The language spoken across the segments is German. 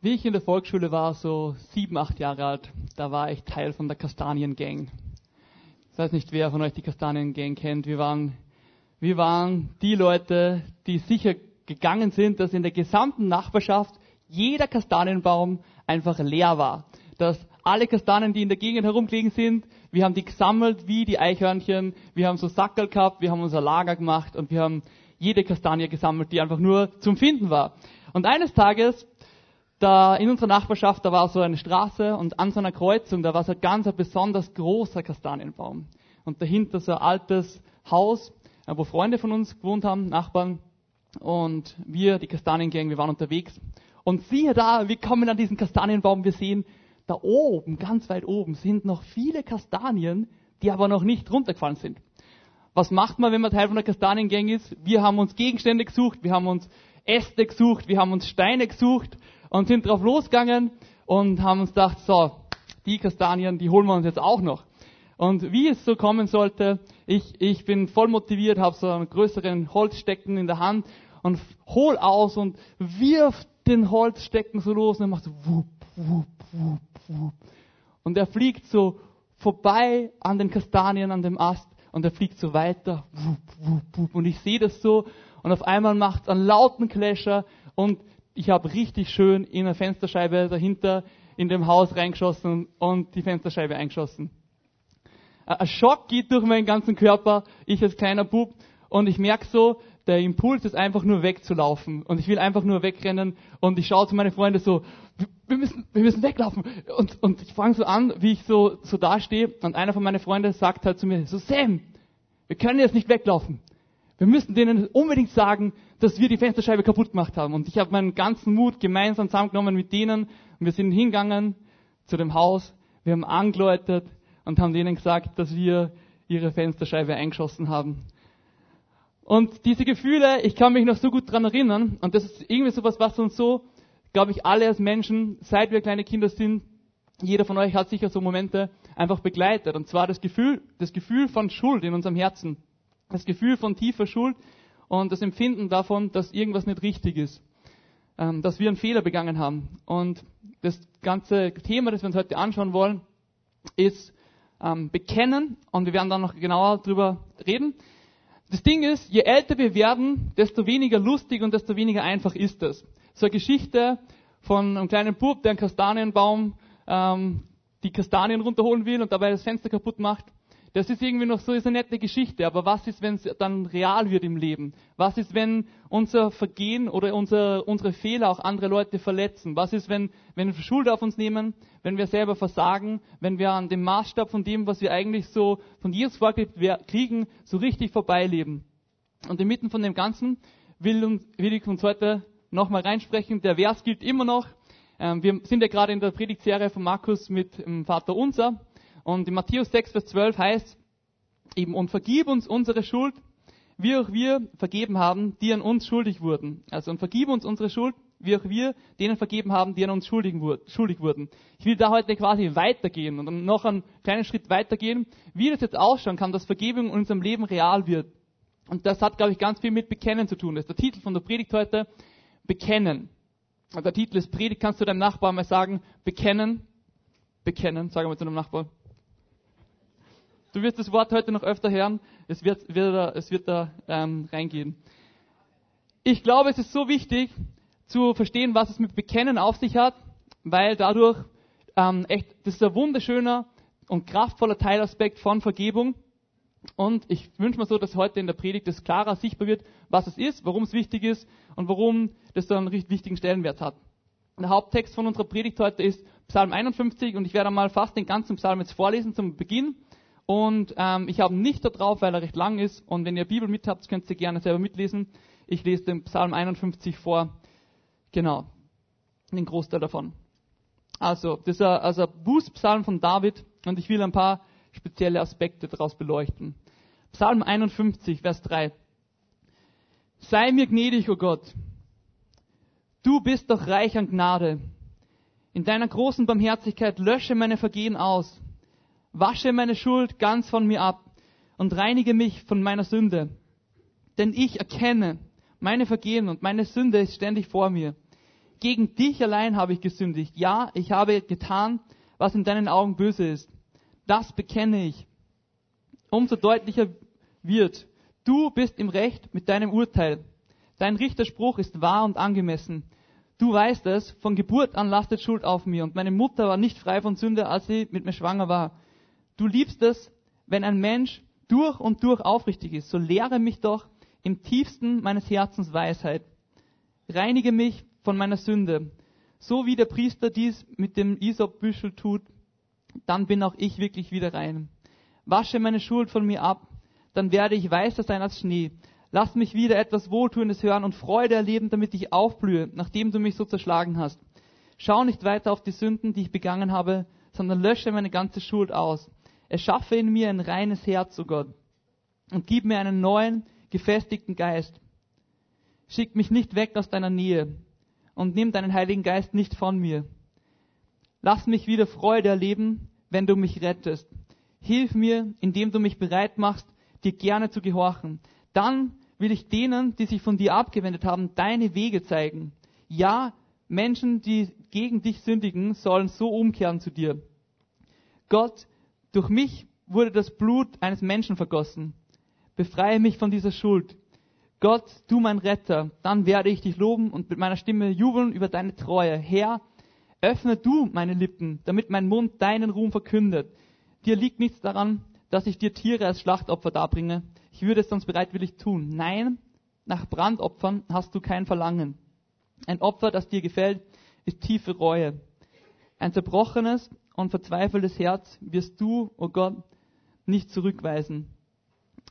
Wie ich in der Volksschule war, so sieben, acht Jahre alt, da war ich Teil von der Kastanien-Gang. Ich weiß nicht, wer von euch die Kastanien-Gang kennt. Wir waren, wir waren die Leute, die sicher gegangen sind, dass in der gesamten Nachbarschaft jeder Kastanienbaum einfach leer war. Dass alle Kastanien, die in der Gegend herumgelegen sind, wir haben die gesammelt wie die Eichhörnchen, wir haben so Sackerl gehabt, wir haben unser Lager gemacht und wir haben jede Kastanie gesammelt, die einfach nur zum Finden war. Und eines Tages da in unserer Nachbarschaft, da war so eine Straße und an so einer Kreuzung, da war so ein ganz ein besonders großer Kastanienbaum. Und dahinter so ein altes Haus, äh, wo Freunde von uns gewohnt haben, Nachbarn. Und wir, die Kastaniengang, wir waren unterwegs. Und siehe da, wir kommen an diesen Kastanienbaum, wir sehen, da oben, ganz weit oben, sind noch viele Kastanien, die aber noch nicht runtergefallen sind. Was macht man, wenn man Teil von der Kastaniengang ist? Wir haben uns Gegenstände gesucht, wir haben uns Äste gesucht, wir haben uns Steine gesucht und sind drauf losgegangen und haben uns gedacht, so, die Kastanien, die holen wir uns jetzt auch noch. Und wie es so kommen sollte, ich, ich bin voll motiviert, habe so einen größeren Holzstecken in der Hand und hol aus und wirf den Holzstecken so los und er macht so wupp, wupp, wupp, wupp. Und er fliegt so vorbei an den Kastanien, an dem Ast und er fliegt so weiter. Wupp, wupp, wupp. Und ich sehe das so und auf einmal macht es einen lauten Clasher und ich habe richtig schön in eine Fensterscheibe dahinter in dem Haus reingeschossen und die Fensterscheibe eingeschossen. Ein Schock geht durch meinen ganzen Körper, ich als kleiner Bub, und ich merke so, der Impuls ist einfach nur wegzulaufen. Und ich will einfach nur wegrennen. Und ich schaue zu meinen Freunden so, wir müssen, wir müssen weglaufen. Und, und ich fange so an, wie ich so, so dastehe. Und einer von meinen Freunden sagt halt zu mir, so Sam, wir können jetzt nicht weglaufen. Wir müssen denen unbedingt sagen, dass wir die Fensterscheibe kaputt gemacht haben. Und ich habe meinen ganzen Mut gemeinsam zusammengenommen mit denen. Und wir sind hingegangen zu dem Haus. Wir haben angeläutet und haben denen gesagt, dass wir ihre Fensterscheibe eingeschossen haben. Und diese Gefühle, ich kann mich noch so gut dran erinnern. Und das ist irgendwie sowas, was uns so, glaube ich, alle als Menschen, seit wir kleine Kinder sind, jeder von euch hat sicher so Momente einfach begleitet. Und zwar das Gefühl, das Gefühl von Schuld in unserem Herzen das Gefühl von tiefer Schuld und das Empfinden davon, dass irgendwas nicht richtig ist, ähm, dass wir einen Fehler begangen haben. Und das ganze Thema, das wir uns heute anschauen wollen, ist ähm, Bekennen und wir werden dann noch genauer drüber reden. Das Ding ist, je älter wir werden, desto weniger lustig und desto weniger einfach ist es. So eine Geschichte von einem kleinen Bub, der einen Kastanienbaum ähm, die Kastanien runterholen will und dabei das Fenster kaputt macht. Das ist irgendwie noch so ist eine nette Geschichte, aber was ist, wenn es dann real wird im Leben? Was ist, wenn unser Vergehen oder unser, unsere Fehler auch andere Leute verletzen? Was ist, wenn, wenn wir Schuld auf uns nehmen, wenn wir selber versagen, wenn wir an dem Maßstab von dem, was wir eigentlich so von Jesus vorgelebt kriegen, so richtig vorbeileben? Und inmitten von dem Ganzen will, will ich uns heute nochmal reinsprechen. Der Vers gilt immer noch. Ähm, wir sind ja gerade in der Predigtserie von Markus mit dem Vater Unser. Und in Matthäus 6, Vers 12 heißt eben, und vergib uns unsere Schuld, wie auch wir vergeben haben, die an uns schuldig wurden. Also, und vergib uns unsere Schuld, wie auch wir denen vergeben haben, die an uns schuldig wurden. Ich will da heute quasi weitergehen und noch einen kleinen Schritt weitergehen, wie das jetzt ausschauen kann, dass Vergebung in unserem Leben real wird. Und das hat, glaube ich, ganz viel mit Bekennen zu tun. Das ist der Titel von der Predigt heute, Bekennen. Und der Titel ist Predigt, kannst du deinem Nachbarn mal sagen, bekennen, bekennen, sagen wir zu deinem Nachbarn. Du wirst das Wort heute noch öfter hören. Es wird, wird da, es wird da ähm, reingehen. Ich glaube, es ist so wichtig zu verstehen, was es mit Bekennen auf sich hat, weil dadurch ähm, echt, das ist ein wunderschöner und kraftvoller Teilaspekt von Vergebung. Und ich wünsche mir so, dass heute in der Predigt das klarer sichtbar wird, was es ist, warum es wichtig ist und warum das so einen richtig wichtigen Stellenwert hat. Der Haupttext von unserer Predigt heute ist Psalm 51 und ich werde mal fast den ganzen Psalm jetzt vorlesen zum Beginn. Und ähm, ich habe nicht da drauf, weil er recht lang ist. Und wenn ihr Bibel mit habt, könnt ihr gerne selber mitlesen. Ich lese den Psalm 51 vor. Genau. Den Großteil davon. Also, das ist ein, also ein Bußpsalm von David. Und ich will ein paar spezielle Aspekte daraus beleuchten. Psalm 51, Vers 3. Sei mir gnädig, o oh Gott. Du bist doch reich an Gnade. In deiner großen Barmherzigkeit lösche meine Vergehen aus wasche meine Schuld ganz von mir ab und reinige mich von meiner Sünde. Denn ich erkenne meine Vergehen und meine Sünde ist ständig vor mir. Gegen dich allein habe ich gesündigt. Ja, ich habe getan, was in deinen Augen böse ist. Das bekenne ich. Umso deutlicher wird, du bist im Recht mit deinem Urteil. Dein Richterspruch ist wahr und angemessen. Du weißt es, von Geburt an lastet Schuld auf mir und meine Mutter war nicht frei von Sünde, als sie mit mir schwanger war. Du liebst es, wenn ein Mensch durch und durch aufrichtig ist. So lehre mich doch im tiefsten meines Herzens Weisheit. Reinige mich von meiner Sünde. So wie der Priester dies mit dem Isopbüschel tut, dann bin auch ich wirklich wieder rein. Wasche meine Schuld von mir ab, dann werde ich weißer sein als Schnee. Lass mich wieder etwas Wohltuendes hören und Freude erleben, damit ich aufblühe, nachdem du mich so zerschlagen hast. Schau nicht weiter auf die Sünden, die ich begangen habe, sondern lösche meine ganze Schuld aus. Erschaffe in mir ein reines Herz, o oh Gott, und gib mir einen neuen, gefestigten Geist. Schick mich nicht weg aus deiner Nähe und nimm deinen Heiligen Geist nicht von mir. Lass mich wieder Freude erleben, wenn du mich rettest. Hilf mir, indem du mich bereit machst, dir gerne zu gehorchen. Dann will ich denen, die sich von dir abgewendet haben, deine Wege zeigen. Ja, Menschen, die gegen dich sündigen, sollen so umkehren zu dir. Gott, durch mich wurde das Blut eines Menschen vergossen. Befreie mich von dieser Schuld. Gott, du mein Retter, dann werde ich dich loben und mit meiner Stimme jubeln über deine Treue. Herr, öffne du meine Lippen, damit mein Mund deinen Ruhm verkündet. Dir liegt nichts daran, dass ich dir Tiere als Schlachtopfer darbringe. Ich würde es sonst bereitwillig tun. Nein, nach Brandopfern hast du kein Verlangen. Ein Opfer, das dir gefällt, ist tiefe Reue. Ein zerbrochenes und verzweifeltes Herz wirst du, o oh Gott, nicht zurückweisen.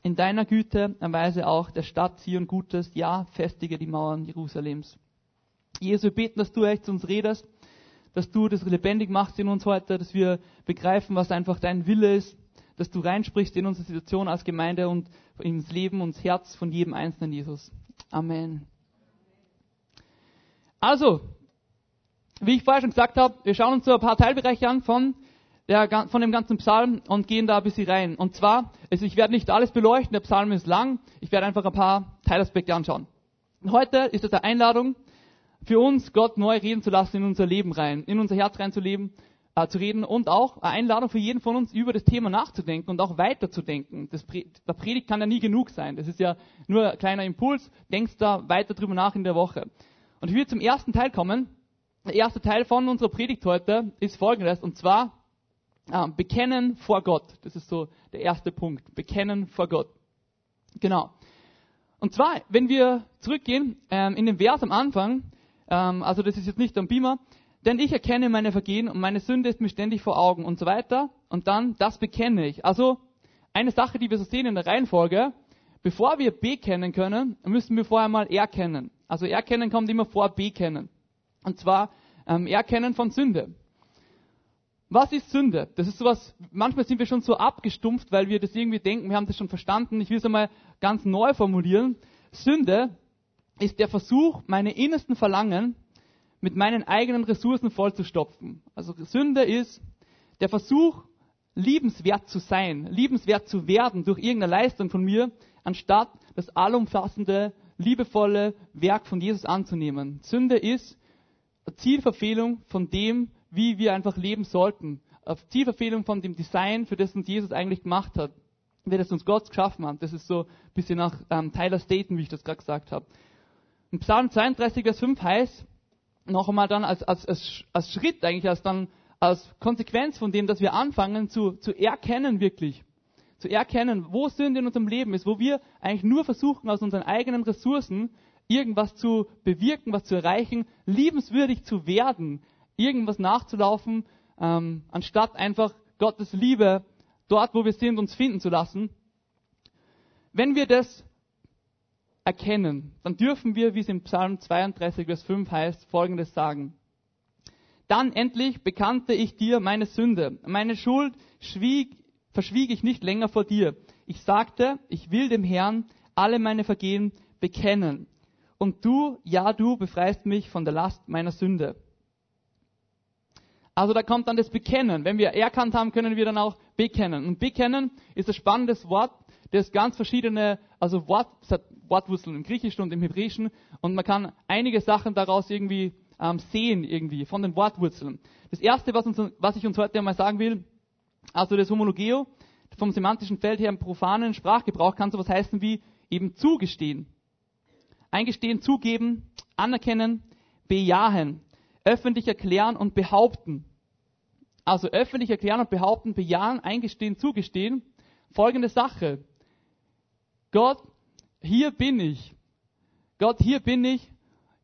In deiner Güte erweise auch der Stadt Zion Gutes, ja, festige die Mauern Jerusalems. Jesus, wir beten, dass du echt zu uns redest, dass du das lebendig machst in uns heute, dass wir begreifen, was einfach dein Wille ist, dass du reinsprichst in unsere Situation als Gemeinde und ins Leben und Herz von jedem Einzelnen, Jesus. Amen. Also, wie ich vorher schon gesagt habe, wir schauen uns so ein paar Teilbereiche an von, der, von dem ganzen Psalm und gehen da ein bisschen rein. Und zwar, also ich werde nicht alles beleuchten, der Psalm ist lang, ich werde einfach ein paar Teilaspekte anschauen. Heute ist es eine Einladung für uns, Gott neu reden zu lassen in unser Leben rein, in unser Herz reinzuleben, äh, zu reden und auch eine Einladung für jeden von uns, über das Thema nachzudenken und auch weiterzudenken. Das, der Predigt kann ja nie genug sein. Das ist ja nur ein kleiner Impuls. Denkst da weiter drüber nach in der Woche. Und ich will zum ersten Teil kommen der erste Teil von unserer Predigt heute ist folgendes, und zwar äh, Bekennen vor Gott. Das ist so der erste Punkt. Bekennen vor Gott. Genau. Und zwar, wenn wir zurückgehen ähm, in den Vers am Anfang, ähm, also das ist jetzt nicht am Beamer, denn ich erkenne meine Vergehen und meine Sünde ist mir ständig vor Augen und so weiter. Und dann, das bekenne ich. Also eine Sache, die wir so sehen in der Reihenfolge, bevor wir bekennen können, müssen wir vorher mal erkennen. Also erkennen kommt immer vor bekennen. Und zwar ähm, Erkennen von Sünde. Was ist Sünde? Das ist sowas, manchmal sind wir schon so abgestumpft, weil wir das irgendwie denken, wir haben das schon verstanden. Ich will es einmal ganz neu formulieren. Sünde ist der Versuch, meine innersten Verlangen mit meinen eigenen Ressourcen vollzustopfen. Also Sünde ist der Versuch, liebenswert zu sein, liebenswert zu werden durch irgendeine Leistung von mir, anstatt das allumfassende, liebevolle Werk von Jesus anzunehmen. Sünde ist Zielverfehlung von dem, wie wir einfach leben sollten. Auf Zielverfehlung von dem Design, für das uns Jesus eigentlich gemacht hat. Wie das uns Gott geschaffen hat. Das ist so ein bisschen nach ähm, Tyler Staten, wie ich das gerade gesagt habe. Und Psalm 32, Vers 5 heißt, noch einmal dann als, als, als, als Schritt eigentlich, als dann als Konsequenz von dem, dass wir anfangen zu, zu erkennen wirklich, zu erkennen, wo Sünde in unserem Leben ist, wo wir eigentlich nur versuchen, aus unseren eigenen Ressourcen irgendwas zu bewirken, was zu erreichen, liebenswürdig zu werden, irgendwas nachzulaufen, ähm, anstatt einfach Gottes Liebe dort, wo wir sind, uns finden zu lassen. Wenn wir das erkennen, dann dürfen wir, wie es im Psalm 32, Vers 5 heißt, Folgendes sagen. Dann endlich bekannte ich dir meine Sünde. Meine Schuld schwieg, verschwieg ich nicht länger vor dir. Ich sagte, ich will dem Herrn alle meine Vergehen bekennen und du, ja du, befreist mich von der Last meiner Sünde. Also da kommt dann das Bekennen. Wenn wir erkannt haben, können wir dann auch bekennen. Und bekennen ist ein spannendes Wort, das ganz verschiedene, also Wort, Wortwurzeln im Griechischen und im Hebräischen. Und man kann einige Sachen daraus irgendwie ähm, sehen irgendwie, von den Wortwurzeln. Das erste, was, uns, was ich uns heute einmal sagen will, also das Homologeo, vom semantischen Feld her im profanen Sprachgebrauch kann sowas heißen wie eben zugestehen. Eingestehen, zugeben, anerkennen, bejahen, öffentlich erklären und behaupten. Also öffentlich erklären und behaupten, bejahen, eingestehen, zugestehen. Folgende Sache. Gott, hier bin ich. Gott, hier bin ich.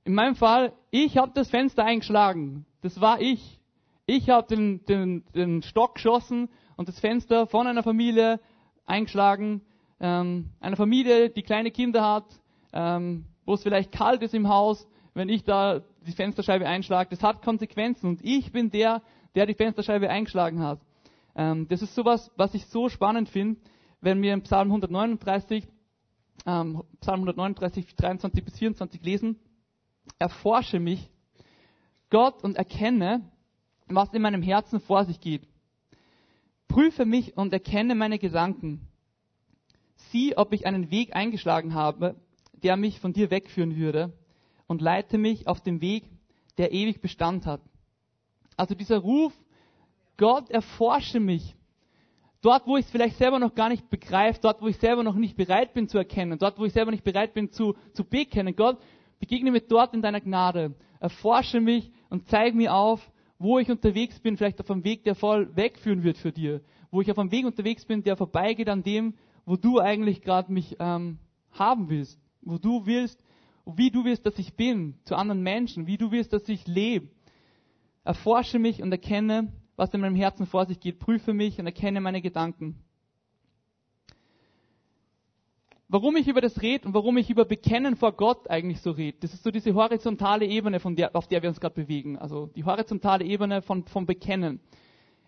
In meinem Fall, ich habe das Fenster eingeschlagen. Das war ich. Ich habe den, den, den Stock geschossen und das Fenster von einer Familie eingeschlagen. Ähm, einer Familie, die kleine Kinder hat, ähm, wo es vielleicht kalt ist im Haus, wenn ich da die Fensterscheibe einschlage. Das hat Konsequenzen und ich bin der, der die Fensterscheibe eingeschlagen hat. Ähm, das ist sowas, was ich so spannend finde, wenn wir im Psalm 139, ähm, Psalm 139, 23 bis 24 lesen. Erforsche mich, Gott, und erkenne, was in meinem Herzen vor sich geht. Prüfe mich und erkenne meine Gedanken. Sieh, ob ich einen Weg eingeschlagen habe, der mich von dir wegführen würde, und leite mich auf den Weg, der ewig Bestand hat. Also dieser Ruf, Gott, erforsche mich. Dort, wo ich es vielleicht selber noch gar nicht begreife, dort, wo ich selber noch nicht bereit bin zu erkennen, dort, wo ich selber nicht bereit bin zu, zu bekennen. Gott, begegne mir dort in deiner Gnade. Erforsche mich und zeig mir auf, wo ich unterwegs bin, vielleicht auf einem Weg, der voll wegführen wird für dir. Wo ich auf einem Weg unterwegs bin, der vorbeigeht an dem, wo du eigentlich gerade mich ähm, haben willst. Wo du willst, wie du willst, dass ich bin zu anderen Menschen, wie du willst, dass ich lebe. Erforsche mich und erkenne, was in meinem Herzen vor sich geht. Prüfe mich und erkenne meine Gedanken. Warum ich über das rede und warum ich über Bekennen vor Gott eigentlich so rede, das ist so diese horizontale Ebene, der, auf der wir uns gerade bewegen. Also die horizontale Ebene von, von Bekennen.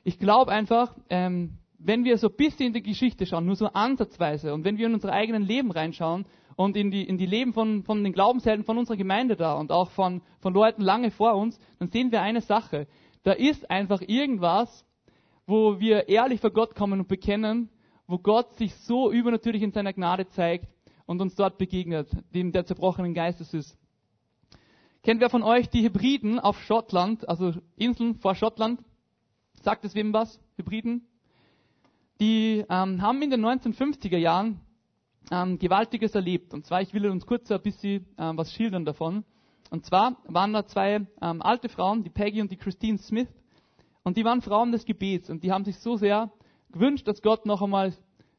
Ich glaube einfach, ähm, wenn wir so ein bisschen in die Geschichte schauen, nur so ansatzweise, und wenn wir in unser eigenes Leben reinschauen und in die, in die Leben von, von den Glaubenshelden von unserer Gemeinde da und auch von, von Leuten lange vor uns, dann sehen wir eine Sache. Da ist einfach irgendwas, wo wir ehrlich vor Gott kommen und bekennen, wo Gott sich so übernatürlich in seiner Gnade zeigt und uns dort begegnet, dem der zerbrochenen Geistes ist. Kennt wer von euch die Hybriden auf Schottland, also Inseln vor Schottland? Sagt es wem was? Hybriden? Die ähm, haben in den 1950er Jahren ähm, Gewaltiges erlebt. Und zwar, ich will uns kurz ein bisschen ähm, was schildern davon. Und zwar waren da zwei ähm, alte Frauen, die Peggy und die Christine Smith. Und die waren Frauen des Gebets. Und die haben sich so sehr gewünscht, dass Gott noch einmal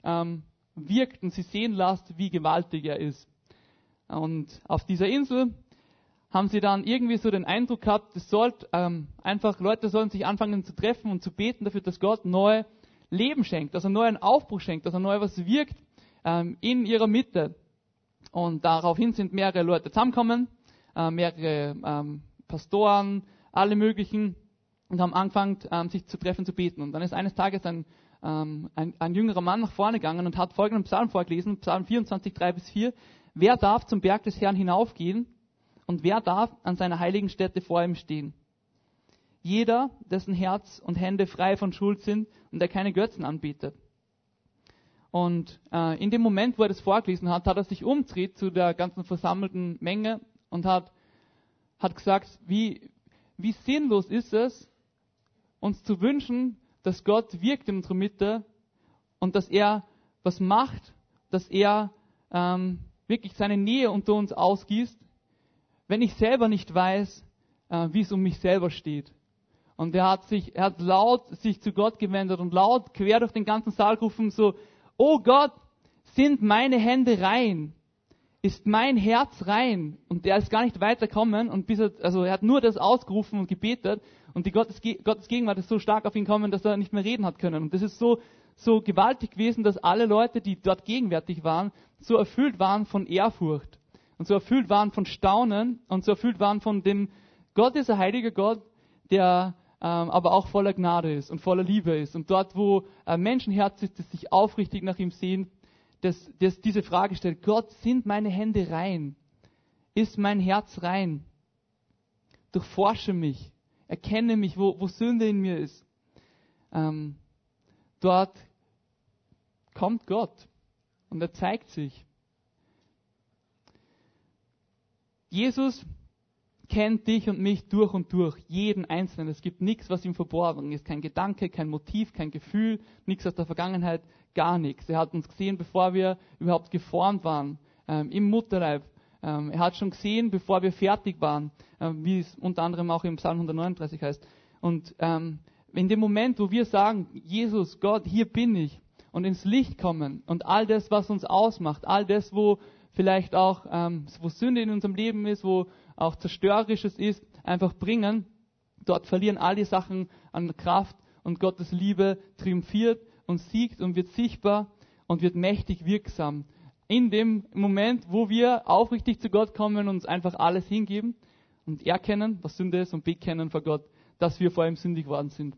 ähm, wirkt und sie sehen lässt, wie gewaltig er ist. Und auf dieser Insel haben sie dann irgendwie so den Eindruck gehabt, es sollte ähm, einfach Leute sollen sich anfangen zu treffen und zu beten dafür, dass Gott neu Leben schenkt, dass er neu einen Aufbruch schenkt, dass er neu was wirkt ähm, in ihrer Mitte. Und daraufhin sind mehrere Leute zusammengekommen, äh, mehrere ähm, Pastoren, alle möglichen, und haben angefangen, ähm, sich zu treffen, zu beten. Und dann ist eines Tages ein, ähm, ein, ein jüngerer Mann nach vorne gegangen und hat folgenden Psalm vorgelesen, Psalm 24, 3 bis 4. Wer darf zum Berg des Herrn hinaufgehen und wer darf an seiner heiligen Stätte vor ihm stehen? Jeder, dessen Herz und Hände frei von Schuld sind und der keine Götzen anbietet. Und äh, in dem Moment, wo er das vorgelesen hat, hat er sich umdreht zu der ganzen versammelten Menge und hat, hat gesagt, wie, wie sinnlos ist es, uns zu wünschen, dass Gott wirkt in unserer Mitte und dass er was macht, dass er ähm, wirklich seine Nähe unter uns ausgießt, wenn ich selber nicht weiß, äh, wie es um mich selber steht. Und er hat sich, er hat laut sich zu Gott gewendet und laut quer durch den ganzen Saal gerufen, so, oh Gott, sind meine Hände rein? Ist mein Herz rein? Und der ist gar nicht weiterkommen und bis er, also er hat nur das ausgerufen und gebetet und die Gottes, Gottes Gegenwart ist so stark auf ihn gekommen, dass er nicht mehr reden hat können. Und das ist so, so gewaltig gewesen, dass alle Leute, die dort gegenwärtig waren, so erfüllt waren von Ehrfurcht und so erfüllt waren von Staunen und so erfüllt waren von dem Gott ist ein heiliger Gott, der aber auch voller Gnade ist und voller Liebe ist. Und dort, wo ein Menschenherz ist, das sich aufrichtig nach ihm sehen, das, das diese Frage stellt, Gott, sind meine Hände rein? Ist mein Herz rein? Durchforsche mich, erkenne mich, wo, wo Sünde in mir ist. Ähm, dort kommt Gott und er zeigt sich. Jesus kennt dich und mich durch und durch, jeden Einzelnen. Es gibt nichts, was ihm verborgen ist. Kein Gedanke, kein Motiv, kein Gefühl, nichts aus der Vergangenheit, gar nichts. Er hat uns gesehen, bevor wir überhaupt geformt waren, ähm, im Mutterleib. Ähm, er hat schon gesehen, bevor wir fertig waren, ähm, wie es unter anderem auch im Psalm 139 heißt. Und ähm, in dem Moment, wo wir sagen, Jesus, Gott, hier bin ich, und ins Licht kommen und all das, was uns ausmacht, all das, wo vielleicht auch, ähm, wo Sünde in unserem Leben ist, wo auch zerstörerisches ist, einfach bringen, dort verlieren all die Sachen an Kraft und Gottes Liebe triumphiert und siegt und wird sichtbar und wird mächtig wirksam. In dem Moment, wo wir aufrichtig zu Gott kommen und uns einfach alles hingeben und erkennen, was Sünde ist und bekennen vor Gott, dass wir vor ihm sündig worden sind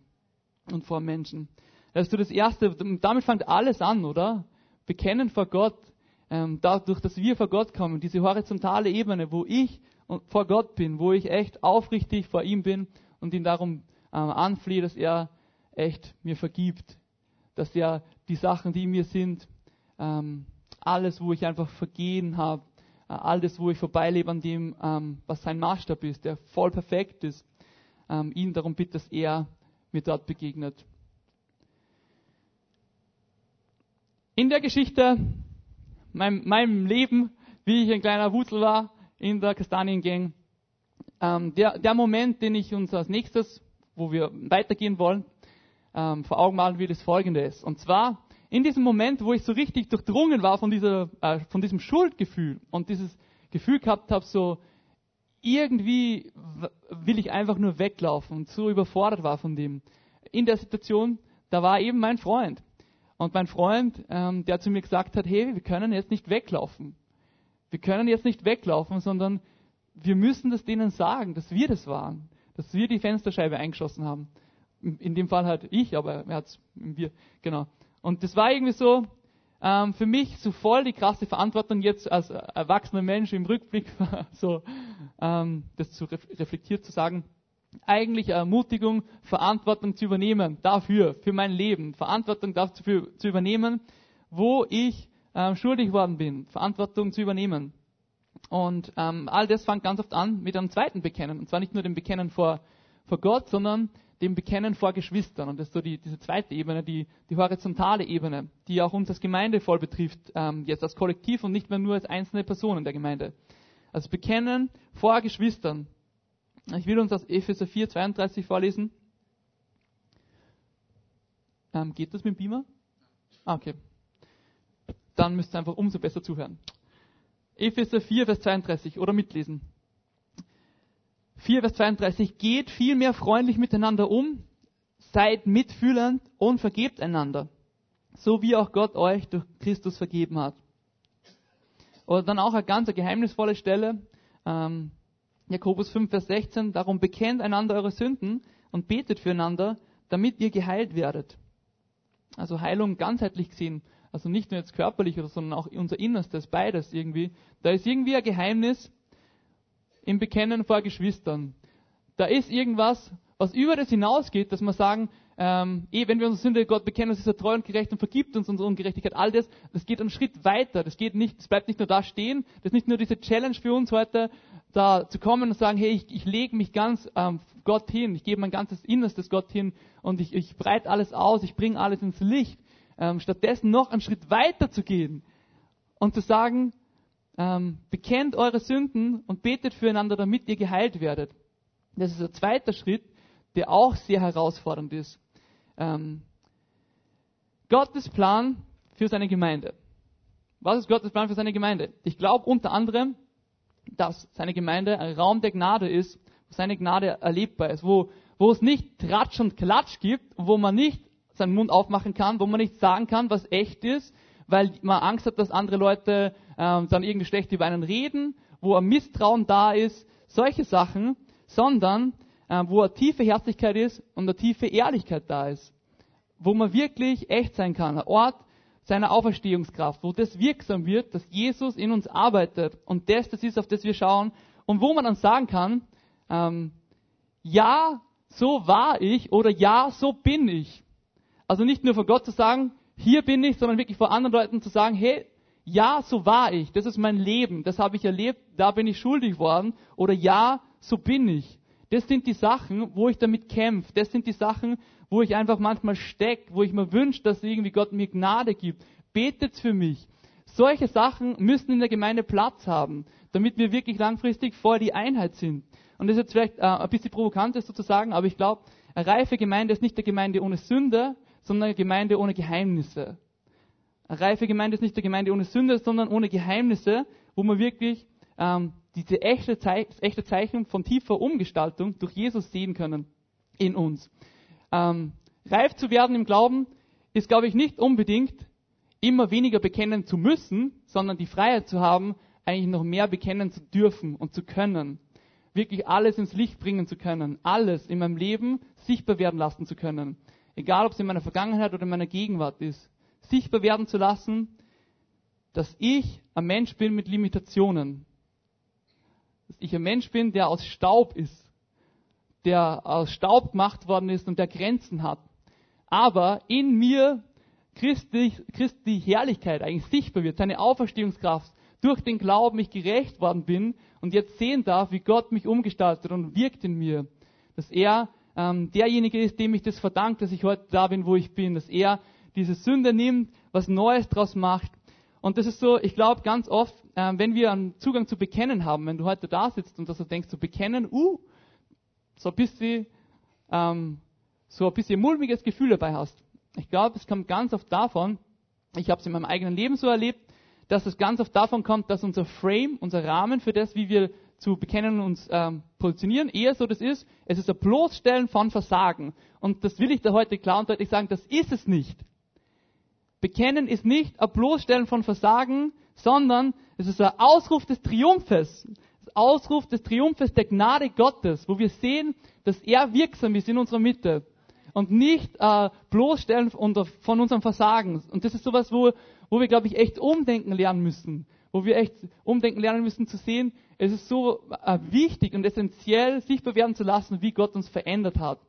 und vor Menschen. Das ist das Erste. Damit fängt alles an, oder? Bekennen vor Gott. Ähm, dadurch, dass wir vor Gott kommen, diese horizontale Ebene, wo ich vor Gott bin, wo ich echt aufrichtig vor ihm bin und ihn darum ähm, anflehe, dass er echt mir vergibt. Dass er die Sachen, die in mir sind, ähm, alles, wo ich einfach Vergehen habe, äh, alles, wo ich vorbeilebe an dem, ähm, was sein Maßstab ist, der voll perfekt ist, ähm, ihn darum bitte, dass er mir dort begegnet. In der Geschichte, meinem, meinem Leben, wie ich ein kleiner Wutzel war in der Kastaniengang, ähm, der, der Moment, den ich uns als nächstes, wo wir weitergehen wollen, ähm, vor Augen malen will, ist folgendes. Und zwar, in diesem Moment, wo ich so richtig durchdrungen war von, dieser, äh, von diesem Schuldgefühl und dieses Gefühl gehabt habe, so irgendwie will ich einfach nur weglaufen und so überfordert war von dem. In der Situation, da war eben mein Freund. Und mein Freund, ähm, der zu mir gesagt hat, hey, wir können jetzt nicht weglaufen. Wir können jetzt nicht weglaufen, sondern wir müssen das denen sagen, dass wir das waren, dass wir die Fensterscheibe eingeschossen haben. In dem Fall halt ich, aber er hat's wir, genau. Und das war irgendwie so ähm, für mich so voll die krasse Verantwortung jetzt als erwachsener Mensch im Rückblick, so ähm, das zu reflektiert zu sagen, eigentlich Ermutigung, Verantwortung zu übernehmen dafür, für mein Leben, Verantwortung dafür zu übernehmen, wo ich ähm, schuldig worden bin, Verantwortung zu übernehmen. Und ähm, all das fängt ganz oft an mit einem zweiten Bekennen. Und zwar nicht nur dem Bekennen vor, vor Gott, sondern dem Bekennen vor Geschwistern. Und das ist so die, diese zweite Ebene, die, die horizontale Ebene, die auch uns als Gemeinde voll betrifft, ähm, jetzt als Kollektiv und nicht mehr nur als einzelne Personen der Gemeinde. Also Bekennen vor Geschwistern. Ich will uns aus Epheser 4, 32 vorlesen. Ähm, geht das mit dem Beamer? Ah, okay. Dann müsst ihr einfach umso besser zuhören. Epheser 4, Vers 32 oder mitlesen. 4, Vers 32. Geht vielmehr freundlich miteinander um, seid mitfühlend und vergebt einander, so wie auch Gott euch durch Christus vergeben hat. Oder dann auch eine ganz geheimnisvolle Stelle, ähm, Jakobus 5, Vers 16, darum bekennt einander eure Sünden und betet füreinander, damit ihr geheilt werdet. Also Heilung ganzheitlich gesehen, also nicht nur jetzt körperlich, sondern auch unser Innerstes, beides irgendwie. Da ist irgendwie ein Geheimnis im Bekennen vor Geschwistern. Da ist irgendwas, was über das hinausgeht, dass wir sagen, ähm, eh, wenn wir unsere Sünde Gott bekennen, ist er treu und gerecht und vergibt uns unsere Ungerechtigkeit. All das, das geht einen Schritt weiter. Das geht nicht, das bleibt nicht nur da stehen. Das ist nicht nur diese Challenge für uns heute, da zu kommen und sagen, hey, ich, ich lege mich ganz ähm, Gott hin, ich gebe mein ganzes Innerstes Gott hin und ich, ich breite alles aus, ich bringe alles ins Licht. Ähm, stattdessen noch einen Schritt weiter zu gehen und zu sagen, ähm, bekennt eure Sünden und betet füreinander, damit ihr geheilt werdet. Das ist ein zweiter Schritt, der auch sehr herausfordernd ist ähm, Gottes Plan für seine Gemeinde. Was ist Gottes Plan für seine Gemeinde? Ich glaube unter anderem, dass seine Gemeinde ein Raum der Gnade ist, wo seine Gnade erlebbar ist, wo, wo es nicht Tratsch und Klatsch gibt, wo man nicht seinen Mund aufmachen kann, wo man nicht sagen kann, was echt ist, weil man Angst hat, dass andere Leute ähm, dann irgendwie schlecht über einen reden, wo ein Misstrauen da ist, solche Sachen, sondern äh, wo eine tiefe Herzlichkeit ist und eine tiefe Ehrlichkeit da ist. Wo man wirklich echt sein kann. Ein Ort seiner Auferstehungskraft, wo das wirksam wird, dass Jesus in uns arbeitet. Und das, das ist, auf das wir schauen. Und wo man dann sagen kann, ähm, ja, so war ich oder ja, so bin ich. Also nicht nur vor Gott zu sagen, hier bin ich, sondern wirklich vor anderen Leuten zu sagen, hey, ja, so war ich, das ist mein Leben, das habe ich erlebt, da bin ich schuldig worden. Oder ja, so bin ich. Das sind die Sachen, wo ich damit kämpfe. Das sind die Sachen, wo ich einfach manchmal stecke, wo ich mir wünsche, dass irgendwie Gott mir Gnade gibt. Betet für mich. Solche Sachen müssen in der Gemeinde Platz haben, damit wir wirklich langfristig vor die Einheit sind. Und das ist jetzt vielleicht äh, ein bisschen provokant, sozusagen, aber ich glaube, eine reife Gemeinde ist nicht eine Gemeinde ohne Sünde, sondern eine Gemeinde ohne Geheimnisse. Eine reife Gemeinde ist nicht eine Gemeinde ohne Sünde, sondern ohne Geheimnisse, wo man wirklich ähm, diese echte, Ze echte Zeichnung von tiefer Umgestaltung durch Jesus sehen können in uns. Ähm, reif zu werden im Glauben ist, glaube ich, nicht unbedingt immer weniger bekennen zu müssen, sondern die Freiheit zu haben, eigentlich noch mehr bekennen zu dürfen und zu können. Wirklich alles ins Licht bringen zu können. Alles in meinem Leben sichtbar werden lassen zu können. Egal, ob es in meiner Vergangenheit oder in meiner Gegenwart ist. Sichtbar werden zu lassen, dass ich ein Mensch bin mit Limitationen. Dass ich ein Mensch bin, der aus Staub ist. Der aus Staub gemacht worden ist und der Grenzen hat. Aber in mir Christi, Christi Herrlichkeit eigentlich sichtbar wird, seine Auferstehungskraft, durch den Glauben ich gerecht worden bin und jetzt sehen darf, wie Gott mich umgestaltet und wirkt in mir. Dass er ähm, derjenige ist, dem ich das verdanke, dass ich heute da bin, wo ich bin. Dass er diese Sünde nimmt, was Neues draus macht. Und das ist so, ich glaube ganz oft, ähm, wenn wir einen Zugang zu bekennen haben, wenn du heute da sitzt und dass du denkst, zu bekennen, uh, so ein bisschen, ähm, so ein bisschen mulmiges Gefühl dabei hast. Ich glaube, es kommt ganz oft davon, ich habe es in meinem eigenen Leben so erlebt, dass es ganz oft davon kommt, dass unser Frame, unser Rahmen für das, wie wir zu bekennen uns ähm, positionieren, eher so das ist, es ist ein Bloßstellen von Versagen. Und das will ich da heute klar und deutlich sagen, das ist es nicht. Bekennen ist nicht ein Bloßstellen von Versagen, sondern es ist ein Ausruf des Triumphes. Das Ausruf des Triumphes der Gnade Gottes, wo wir sehen, dass er wirksam ist in unserer Mitte und nicht äh, bloßstellen von unserem Versagen. Und das ist sowas, wo, wo wir, glaube ich, echt umdenken lernen müssen. Wo wir echt umdenken lernen müssen zu sehen, es ist so äh, wichtig und essentiell, sichtbar werden zu lassen, wie Gott uns verändert hat.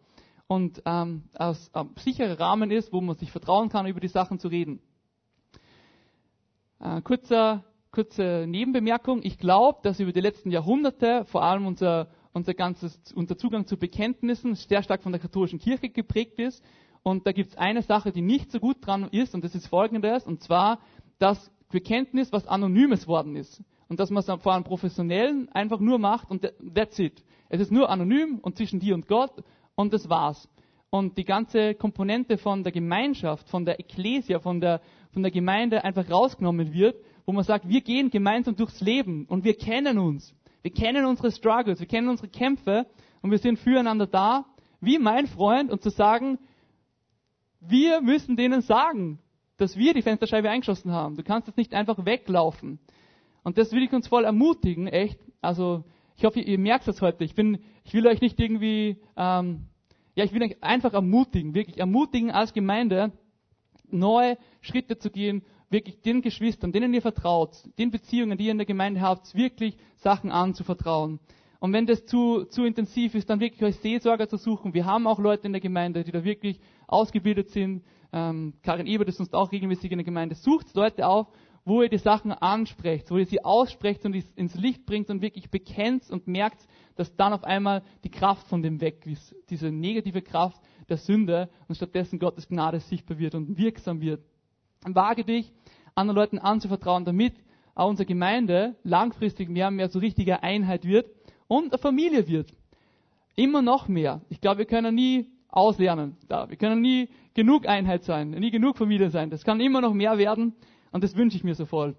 Und ähm, aus ein sicherer Rahmen ist, wo man sich vertrauen kann, über die Sachen zu reden. Äh, kurzer, kurze Nebenbemerkung. Ich glaube, dass über die letzten Jahrhunderte vor allem unser unser ganzes, unser Zugang zu Bekenntnissen sehr stark von der katholischen Kirche geprägt ist. Und da gibt es eine Sache, die nicht so gut dran ist, und das ist folgendes, und zwar, dass Bekenntnis was Anonymes worden ist. Und dass man es vor allem Professionellen einfach nur macht und that's it. Es ist nur anonym und zwischen dir und Gott und das war's. Und die ganze Komponente von der Gemeinschaft, von der Ekklesia, von der, von der Gemeinde einfach rausgenommen wird, wo man sagt, wir gehen gemeinsam durchs Leben und wir kennen uns. Wir kennen unsere Struggles, wir kennen unsere Kämpfe und wir sind füreinander da, wie mein Freund, und zu sagen, wir müssen denen sagen, dass wir die Fensterscheibe eingeschossen haben. Du kannst jetzt nicht einfach weglaufen. Und das will ich uns voll ermutigen, echt. Also ich hoffe, ihr merkt das heute. Ich bin, ich will euch nicht irgendwie, ähm, ja, ich will euch einfach ermutigen, wirklich ermutigen als Gemeinde, neue Schritte zu gehen wirklich den Geschwistern, denen ihr vertraut, den Beziehungen, die ihr in der Gemeinde habt, wirklich Sachen anzuvertrauen. Und wenn das zu, zu intensiv ist, dann wirklich euch Seelsorger zu suchen. Wir haben auch Leute in der Gemeinde, die da wirklich ausgebildet sind. Ähm, Karin Ebert ist sonst auch regelmäßig in der Gemeinde. Sucht Leute auf, wo ihr die Sachen ansprecht, wo ihr sie aussprecht und ins Licht bringt und wirklich bekennt und merkt, dass dann auf einmal die Kraft von dem weg ist. Diese negative Kraft der Sünde und stattdessen Gottes Gnade sichtbar wird und wirksam wird. Wage dich, anderen Leuten anzuvertrauen, damit auch unsere Gemeinde langfristig mehr und mehr so richtige Einheit wird und eine Familie wird. Immer noch mehr. Ich glaube, wir können nie auslernen da. Wir können nie genug Einheit sein, nie genug Familie sein. Das kann immer noch mehr werden und das wünsche ich mir so voll.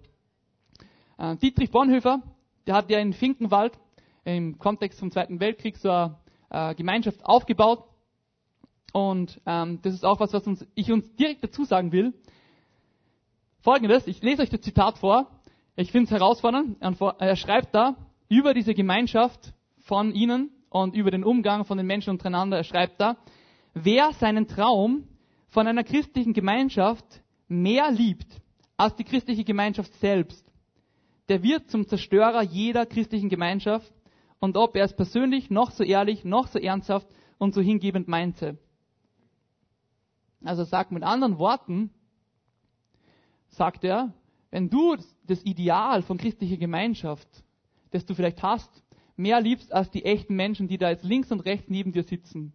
Äh, Dietrich Bonhoeffer, der hat ja in Finkenwald im Kontext vom Zweiten Weltkrieg so eine äh, Gemeinschaft aufgebaut. Und ähm, das ist auch was, was uns, ich uns direkt dazu sagen will. Folgendes, ich lese euch das Zitat vor. Ich finde es herausfordernd. Er schreibt da über diese Gemeinschaft von ihnen und über den Umgang von den Menschen untereinander. Er schreibt da, wer seinen Traum von einer christlichen Gemeinschaft mehr liebt als die christliche Gemeinschaft selbst, der wird zum Zerstörer jeder christlichen Gemeinschaft und ob er es persönlich noch so ehrlich, noch so ernsthaft und so hingebend meinte. Also sagt mit anderen Worten, sagt er, wenn du das Ideal von christlicher Gemeinschaft, das du vielleicht hast, mehr liebst als die echten Menschen, die da jetzt links und rechts neben dir sitzen.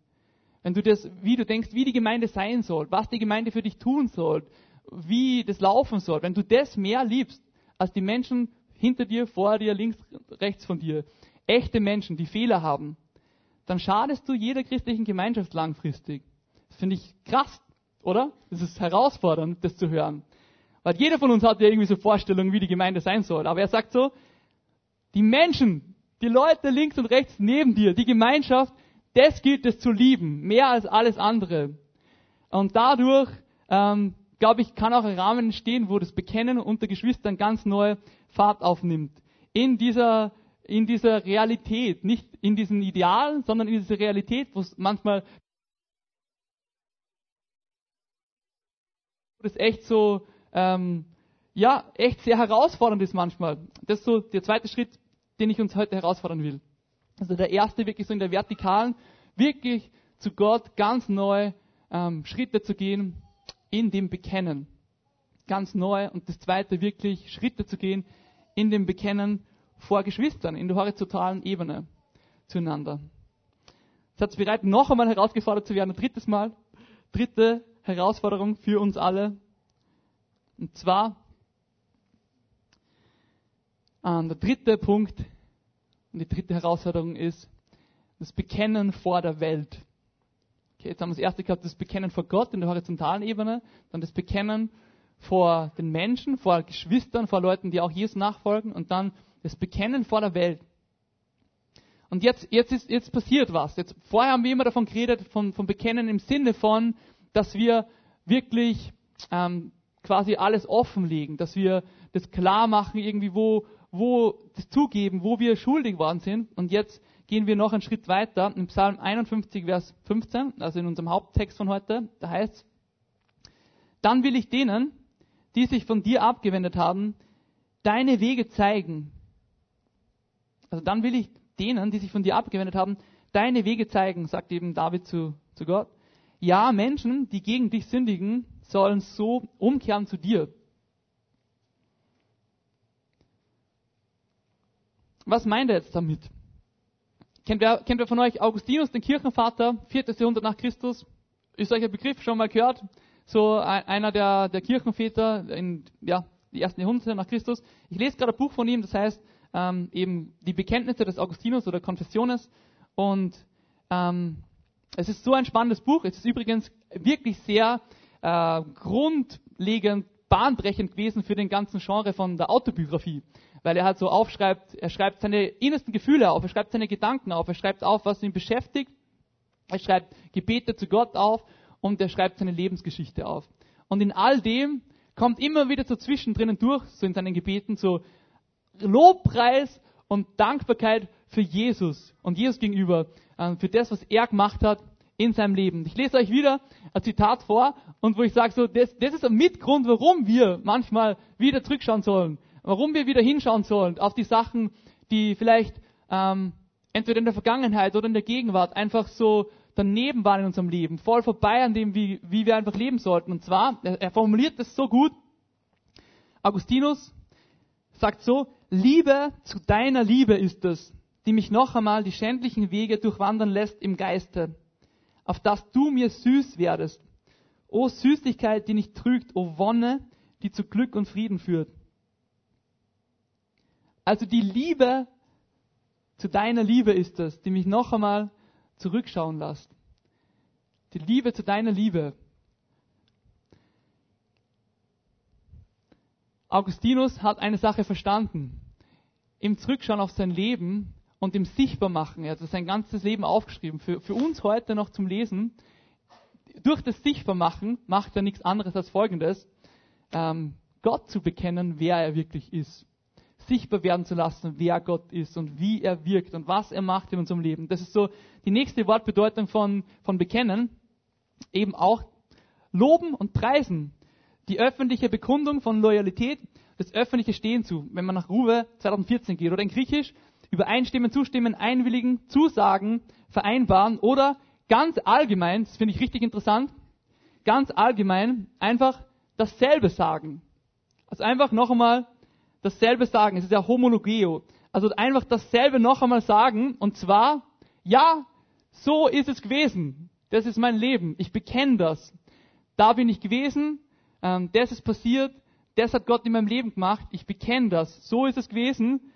Wenn du das, wie du denkst, wie die Gemeinde sein soll, was die Gemeinde für dich tun soll, wie das laufen soll, wenn du das mehr liebst als die Menschen hinter dir, vor dir, links, rechts von dir, echte Menschen, die Fehler haben, dann schadest du jeder christlichen Gemeinschaft langfristig. Das finde ich krass, oder? Das ist herausfordernd, das zu hören. Weil jeder von uns hat ja irgendwie so Vorstellungen, wie die Gemeinde sein soll. Aber er sagt so, die Menschen, die Leute links und rechts neben dir, die Gemeinschaft, das gilt es zu lieben, mehr als alles andere. Und dadurch, ähm, glaube ich, kann auch ein Rahmen entstehen, wo das Bekennen unter Geschwistern ganz neue Fahrt aufnimmt. In dieser, in dieser Realität, nicht in diesen Idealen, sondern in dieser Realität, wo es manchmal das echt so, ähm, ja, echt sehr herausfordernd ist manchmal. Das ist so der zweite Schritt, den ich uns heute herausfordern will. Also der erste wirklich so in der Vertikalen, wirklich zu Gott ganz neu ähm, Schritte zu gehen in dem Bekennen. Ganz neu. Und das zweite wirklich Schritte zu gehen in dem Bekennen vor Geschwistern, in der horizontalen Ebene zueinander. Es hat bereit, noch einmal herausgefordert zu werden, ein drittes Mal. Dritte Herausforderung für uns alle. Und zwar, äh, der dritte Punkt und die dritte Herausforderung ist das Bekennen vor der Welt. Okay, jetzt haben wir das erste gehabt, das Bekennen vor Gott in der horizontalen Ebene, dann das Bekennen vor den Menschen, vor Geschwistern, vor Leuten, die auch Jesus nachfolgen und dann das Bekennen vor der Welt. Und jetzt, jetzt, ist, jetzt passiert was. Jetzt, vorher haben wir immer davon geredet, von, von Bekennen im Sinne von, dass wir wirklich ähm, quasi alles offenlegen, dass wir das klar machen, irgendwie wo, wo zugeben, wo wir schuldig worden sind. Und jetzt gehen wir noch einen Schritt weiter. In Psalm 51, Vers 15, also in unserem Haupttext von heute, da heißt es, dann will ich denen, die sich von dir abgewendet haben, deine Wege zeigen. Also dann will ich denen, die sich von dir abgewendet haben, deine Wege zeigen, sagt eben David zu, zu Gott. Ja, Menschen, die gegen dich sündigen, sollen so umkehren zu dir. Was meint er jetzt damit? Kennt wer, kennt wer von euch Augustinus, den Kirchenvater, 4. Jahrhundert nach Christus? Ist euch ein Begriff schon mal gehört? So einer der, der Kirchenväter in ja, die ersten Jahrhunderte nach Christus. Ich lese gerade ein Buch von ihm, das heißt ähm, eben die Bekenntnisse des Augustinus oder Konfessiones. Und ähm, es ist so ein spannendes Buch. Es ist übrigens wirklich sehr äh, grundlegend, bahnbrechend gewesen für den ganzen Genre von der Autobiografie. Weil er halt so aufschreibt, er schreibt seine innersten Gefühle auf, er schreibt seine Gedanken auf, er schreibt auf, was ihn beschäftigt, er schreibt Gebete zu Gott auf und er schreibt seine Lebensgeschichte auf. Und in all dem kommt immer wieder so zwischendrin durch, so in seinen Gebeten, so Lobpreis und Dankbarkeit für Jesus und Jesus gegenüber, äh, für das, was er gemacht hat in seinem Leben. Ich lese euch wieder ein Zitat vor und wo ich sage, so, das, das ist ein Mitgrund, warum wir manchmal wieder zurückschauen sollen, warum wir wieder hinschauen sollen auf die Sachen, die vielleicht ähm, entweder in der Vergangenheit oder in der Gegenwart einfach so daneben waren in unserem Leben, voll vorbei an dem, wie, wie wir einfach leben sollten. Und zwar, er, er formuliert das so gut, Augustinus sagt so, Liebe zu deiner Liebe ist es, die mich noch einmal die schändlichen Wege durchwandern lässt im Geiste auf dass du mir süß werdest. O Süßlichkeit, die nicht trügt, o Wonne, die zu Glück und Frieden führt. Also die Liebe zu deiner Liebe ist es, die mich noch einmal zurückschauen lässt. Die Liebe zu deiner Liebe. Augustinus hat eine Sache verstanden. Im Zurückschauen auf sein Leben und ihm sichtbar machen. Er hat sein ganzes Leben aufgeschrieben. Für, für uns heute noch zum Lesen. Durch das Sichtbarmachen macht er nichts anderes als Folgendes. Ähm, Gott zu bekennen, wer er wirklich ist. Sichtbar werden zu lassen, wer Gott ist und wie er wirkt und was er macht in unserem Leben. Das ist so die nächste Wortbedeutung von, von bekennen. Eben auch loben und preisen. Die öffentliche Bekundung von Loyalität, das öffentliche Stehen zu. Wenn man nach Ruhe 2014 geht oder in Griechisch, übereinstimmen, zustimmen, einwilligen, zusagen, vereinbaren oder ganz allgemein, das finde ich richtig interessant, ganz allgemein einfach dasselbe sagen. Also einfach noch einmal dasselbe sagen. Es ist ja homologeo. Also einfach dasselbe noch einmal sagen. Und zwar, ja, so ist es gewesen. Das ist mein Leben. Ich bekenne das. Da bin ich gewesen. Ähm, das ist passiert. Das hat Gott in meinem Leben gemacht. Ich bekenne das. So ist es gewesen.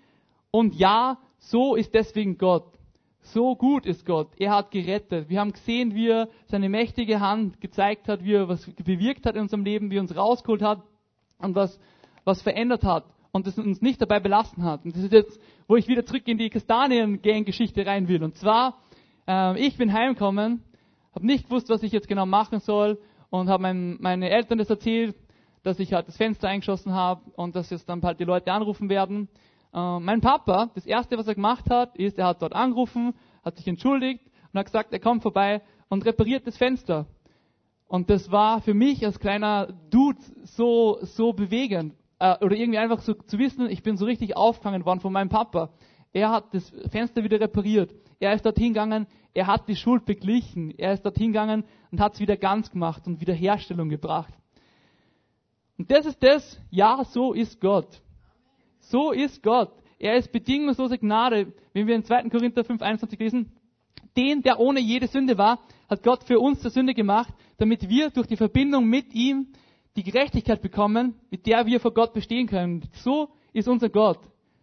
Und ja, so ist deswegen Gott. So gut ist Gott. Er hat gerettet. Wir haben gesehen, wie er seine mächtige Hand gezeigt hat, wie er was bewirkt hat in unserem Leben, wie er uns rausgeholt hat und was, was verändert hat und es uns nicht dabei belassen hat. Und das ist jetzt, wo ich wieder zurück in die Kastanien-Gang-Geschichte rein will. Und zwar, äh, ich bin heimgekommen, habe nicht gewusst, was ich jetzt genau machen soll und habe mein, meine Eltern das erzählt, dass ich halt das Fenster eingeschossen habe und dass jetzt dann bald die Leute anrufen werden. Äh, mein Papa, das erste, was er gemacht hat, ist, er hat dort angerufen, hat sich entschuldigt und hat gesagt, er kommt vorbei und repariert das Fenster. Und das war für mich als kleiner Dude so, so bewegend. Äh, oder irgendwie einfach so zu wissen, ich bin so richtig aufgefangen worden von meinem Papa. Er hat das Fenster wieder repariert. Er ist dorthin gegangen, er hat die Schuld beglichen. Er ist dorthin gegangen und hat es wieder ganz gemacht und Wiederherstellung gebracht. Und das ist das, ja, so ist Gott. So ist Gott. Er ist bedingungslose Gnade. Wenn wir in 2. Korinther 5, 21 lesen, den, der ohne jede Sünde war, hat Gott für uns zur Sünde gemacht, damit wir durch die Verbindung mit ihm die Gerechtigkeit bekommen, mit der wir vor Gott bestehen können. So ist unser Gott.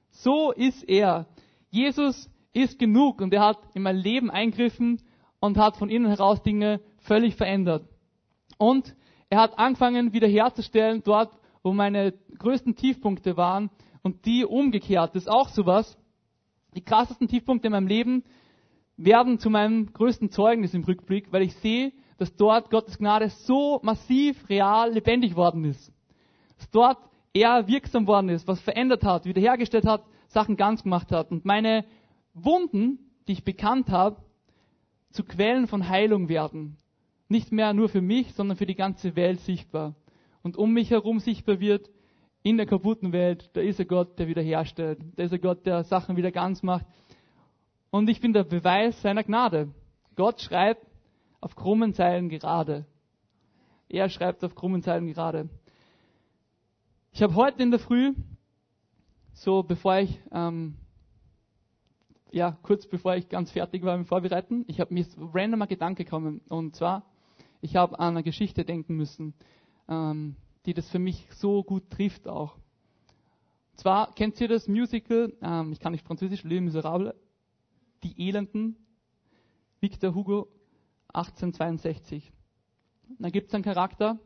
So ist er. Jesus ist genug und er hat in mein Leben eingriffen und hat von innen heraus Dinge völlig verändert. Und er hat angefangen wiederherzustellen dort, wo meine größten Tiefpunkte waren und die umgekehrt. Das ist auch sowas. Die krassesten Tiefpunkte in meinem Leben werden zu meinem größten Zeugnis im Rückblick, weil ich sehe, dass dort Gottes Gnade so massiv, real, lebendig worden ist. Dass dort er wirksam worden ist, was verändert hat, wiederhergestellt hat, Sachen ganz gemacht hat. Und meine Wunden, die ich bekannt habe, zu Quellen von Heilung werden. Nicht mehr nur für mich, sondern für die ganze Welt sichtbar. Und um mich herum sichtbar wird, in der kaputten Welt, da ist ein Gott, der wiederherstellt. Da ist ein Gott, der Sachen wieder ganz macht. Und ich bin der Beweis seiner Gnade. Gott schreibt auf krummen Zeilen gerade. Er schreibt auf krummen Zeilen gerade. Ich habe heute in der Früh, so bevor ich, ähm, ja, kurz bevor ich ganz fertig war mit Vorbereiten, ich habe mir random ein Gedanke gekommen. Und zwar, ich habe an eine Geschichte denken müssen, ähm, die das für mich so gut trifft auch. Und zwar, kennt ihr das Musical, ähm, ich kann nicht Französisch, Les Miserables, Die Elenden, Victor Hugo 1862. Und dann gibt es einen Charakter,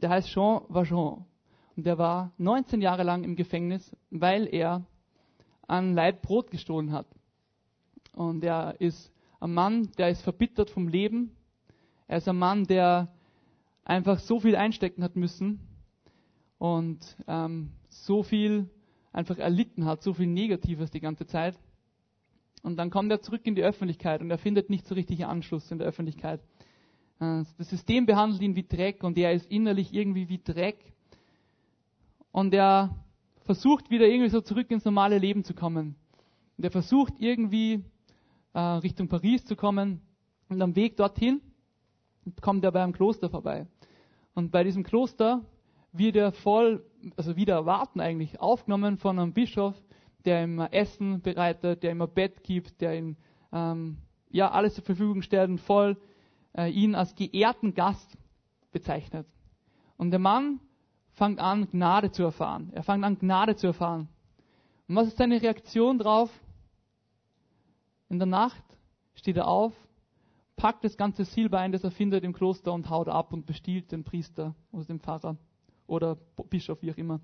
der heißt Jean Valjean. Und der war 19 Jahre lang im Gefängnis, weil er ein Leib Brot gestohlen hat. Und er ist ein Mann, der ist verbittert vom Leben. Er ist ein Mann, der einfach so viel einstecken hat müssen und ähm, so viel einfach erlitten hat, so viel Negatives die ganze Zeit. Und dann kommt er zurück in die Öffentlichkeit und er findet nicht so richtig Anschluss in der Öffentlichkeit. Äh, das System behandelt ihn wie Dreck und er ist innerlich irgendwie wie Dreck. Und er versucht wieder irgendwie so zurück ins normale Leben zu kommen. Und er versucht irgendwie äh, Richtung Paris zu kommen. Und am Weg dorthin kommt er bei einem Kloster vorbei. Und bei diesem Kloster wird er voll, also wieder erwarten eigentlich, aufgenommen von einem Bischof, der ihm Essen bereitet, der ihm ein Bett gibt, der ihm ähm, ja alles zur Verfügung stellt und voll äh, ihn als geehrten Gast bezeichnet. Und der Mann fängt an, Gnade zu erfahren. Er fängt an, Gnade zu erfahren. Und was ist seine Reaktion drauf? In der Nacht steht er auf, packt das ganze Silber ein, das er findet im Kloster und haut ab und bestiehlt den Priester oder den Pfarrer oder Bischof, wie auch immer.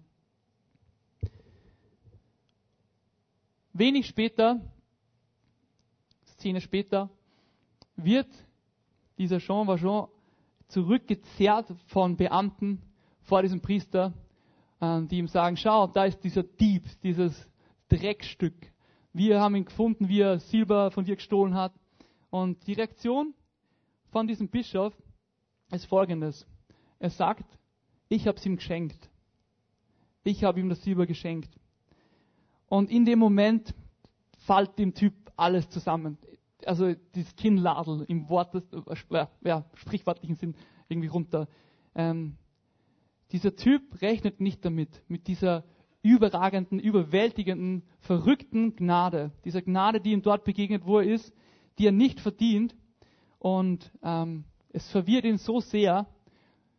Wenig später, Szene später, wird dieser Jean Valjean zurückgezerrt von Beamten vor diesem Priester, äh, die ihm sagen, schau, da ist dieser Dieb, dieses Dreckstück. Wir haben ihn gefunden, wie er Silber von dir gestohlen hat. Und die Reaktion von diesem Bischof ist folgendes. Er sagt, ich habe es ihm geschenkt. Ich habe ihm das Silber geschenkt. Und in dem Moment fällt dem Typ alles zusammen. Also das Kinnladel im Wort, äh, ja, sprichwörtlichen Sinn irgendwie runter. Ähm, dieser Typ rechnet nicht damit, mit dieser überragenden, überwältigenden, verrückten Gnade. Dieser Gnade, die ihm dort begegnet, wo er ist, die er nicht verdient. Und ähm, es verwirrt ihn so sehr,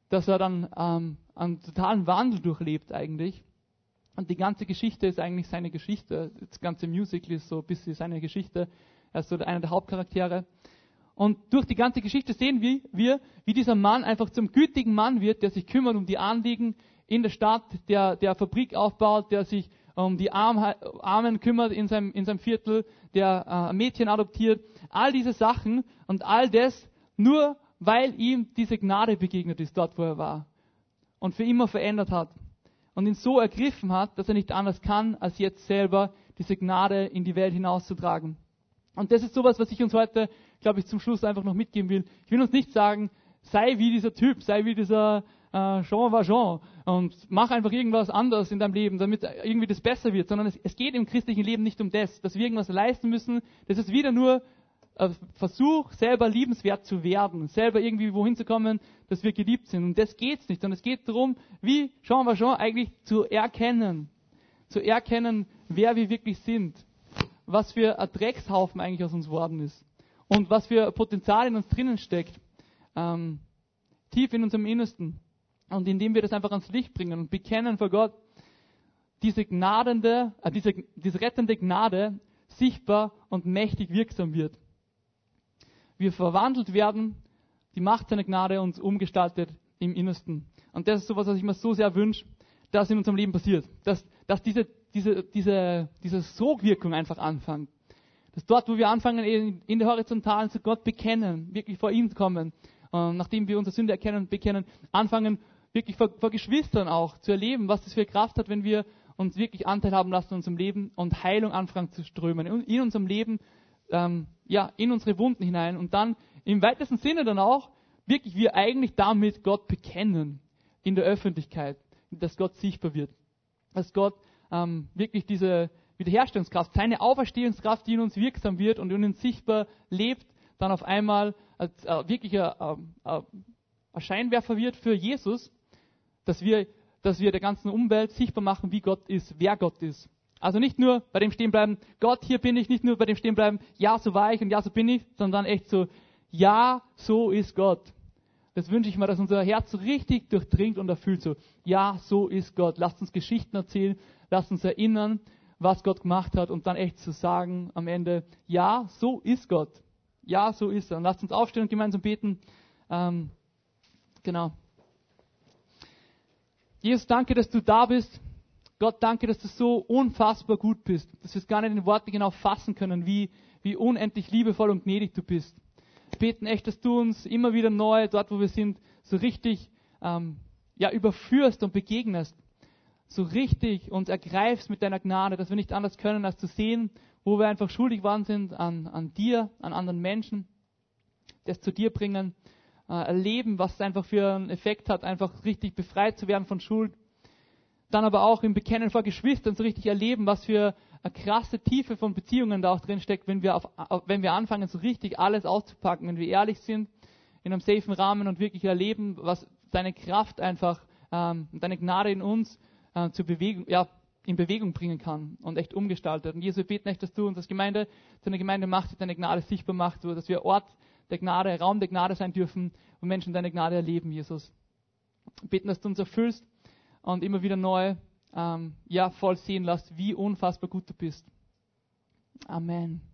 dass er dann ähm, einen totalen Wandel durchlebt eigentlich. Und die ganze Geschichte ist eigentlich seine Geschichte. Das ganze Musical ist so ein bisschen seine Geschichte. Er ist so einer der Hauptcharaktere. Und durch die ganze Geschichte sehen wir, wie dieser Mann einfach zum gütigen Mann wird, der sich kümmert um die Anliegen in der Stadt, der, der Fabrik aufbaut, der sich um die Armen kümmert in seinem, in seinem Viertel, der äh, Mädchen adoptiert. All diese Sachen und all das nur, weil ihm diese Gnade begegnet ist, dort wo er war. Und für immer verändert hat. Und ihn so ergriffen hat, dass er nicht anders kann, als jetzt selber diese Gnade in die Welt hinauszutragen. Und das ist sowas, was ich uns heute, glaube ich, zum Schluss einfach noch mitgeben will. Ich will uns nicht sagen, sei wie dieser Typ, sei wie dieser äh, Jean Valjean und mach einfach irgendwas anderes in deinem Leben, damit irgendwie das besser wird, sondern es, es geht im christlichen Leben nicht um das, dass wir irgendwas leisten müssen. Das ist wieder nur Versuch, selber liebenswert zu werden, selber irgendwie wohin zu kommen, dass wir geliebt sind. Und das geht's nicht, sondern es geht darum, wie Jean Valjean eigentlich zu erkennen, zu erkennen, wer wir wirklich sind was für ein Dreckshaufen eigentlich aus uns worden ist und was für Potenzial in uns drinnen steckt, ähm, tief in unserem Innersten. Und indem wir das einfach ans Licht bringen und bekennen vor Gott, diese gnadende, äh, diese, diese rettende Gnade sichtbar und mächtig wirksam wird. Wir verwandelt werden, die Macht seiner Gnade uns umgestaltet im Innersten. Und das ist sowas, was ich mir so sehr wünsche, dass in unserem Leben passiert. Dass, dass diese diese, diese, diese Sogwirkung einfach anfangen. Dass dort, wo wir anfangen, in der Horizontalen zu Gott bekennen, wirklich vor ihn kommen, und nachdem wir unsere Sünde erkennen und bekennen, anfangen, wirklich vor, vor Geschwistern auch zu erleben, was das für Kraft hat, wenn wir uns wirklich Anteil haben lassen in unserem Leben und Heilung anfangen zu strömen. In unserem Leben, ähm, ja, in unsere Wunden hinein und dann im weitesten Sinne dann auch wirklich wir eigentlich damit Gott bekennen in der Öffentlichkeit, dass Gott sichtbar wird, dass Gott ähm, wirklich diese Wiederherstellungskraft, seine Auferstehungskraft, die in uns wirksam wird und in uns sichtbar lebt, dann auf einmal als äh, wirklich ein, äh, ein Scheinwerfer wird für Jesus, dass wir, dass wir der ganzen Umwelt sichtbar machen, wie Gott ist, wer Gott ist. Also nicht nur bei dem stehen bleiben, Gott, hier bin ich, nicht nur bei dem stehen bleiben, ja, so war ich und ja, so bin ich, sondern echt so, ja, so ist Gott. Das wünsche ich mir, dass unser Herz so richtig durchdringt und erfüllt so, ja, so ist Gott. Lasst uns Geschichten erzählen, lasst uns erinnern, was Gott gemacht hat und dann echt zu sagen am Ende, ja, so ist Gott. Ja, so ist er. Und lasst uns aufstehen und gemeinsam beten. Ähm, genau. Jesus, danke, dass du da bist. Gott, danke, dass du so unfassbar gut bist, dass wir es gar nicht in Worte genau fassen können, wie, wie unendlich liebevoll und gnädig du bist. Wir beten echt, dass du uns immer wieder neu, dort wo wir sind, so richtig ähm, ja, überführst und begegnest so richtig uns ergreifst mit deiner Gnade, dass wir nicht anders können, als zu sehen, wo wir einfach schuldig waren sind an, an dir, an anderen Menschen, das zu dir bringen, äh, erleben, was es einfach für einen Effekt hat, einfach richtig befreit zu werden von Schuld. Dann aber auch im Bekennen vor Geschwistern so richtig erleben, was für eine krasse Tiefe von Beziehungen da auch drin steckt, wenn wir, wenn wir anfangen, so richtig alles auszupacken, wenn wir ehrlich sind, in einem safen Rahmen und wirklich erleben, was deine Kraft einfach, ähm, deine Gnade in uns äh, zur Bewegung, ja, in Bewegung bringen kann und echt umgestaltet. Und Jesus, wir beten echt, dass du uns als Gemeinde zu einer Gemeinde machst, die deine Gnade sichtbar macht, so dass wir Ort der Gnade, Raum der Gnade sein dürfen, wo Menschen deine Gnade erleben, Jesus. Wir beten, dass du uns erfüllst und immer wieder neu, ähm, ja, voll sehen lässt, wie unfassbar gut du bist. Amen.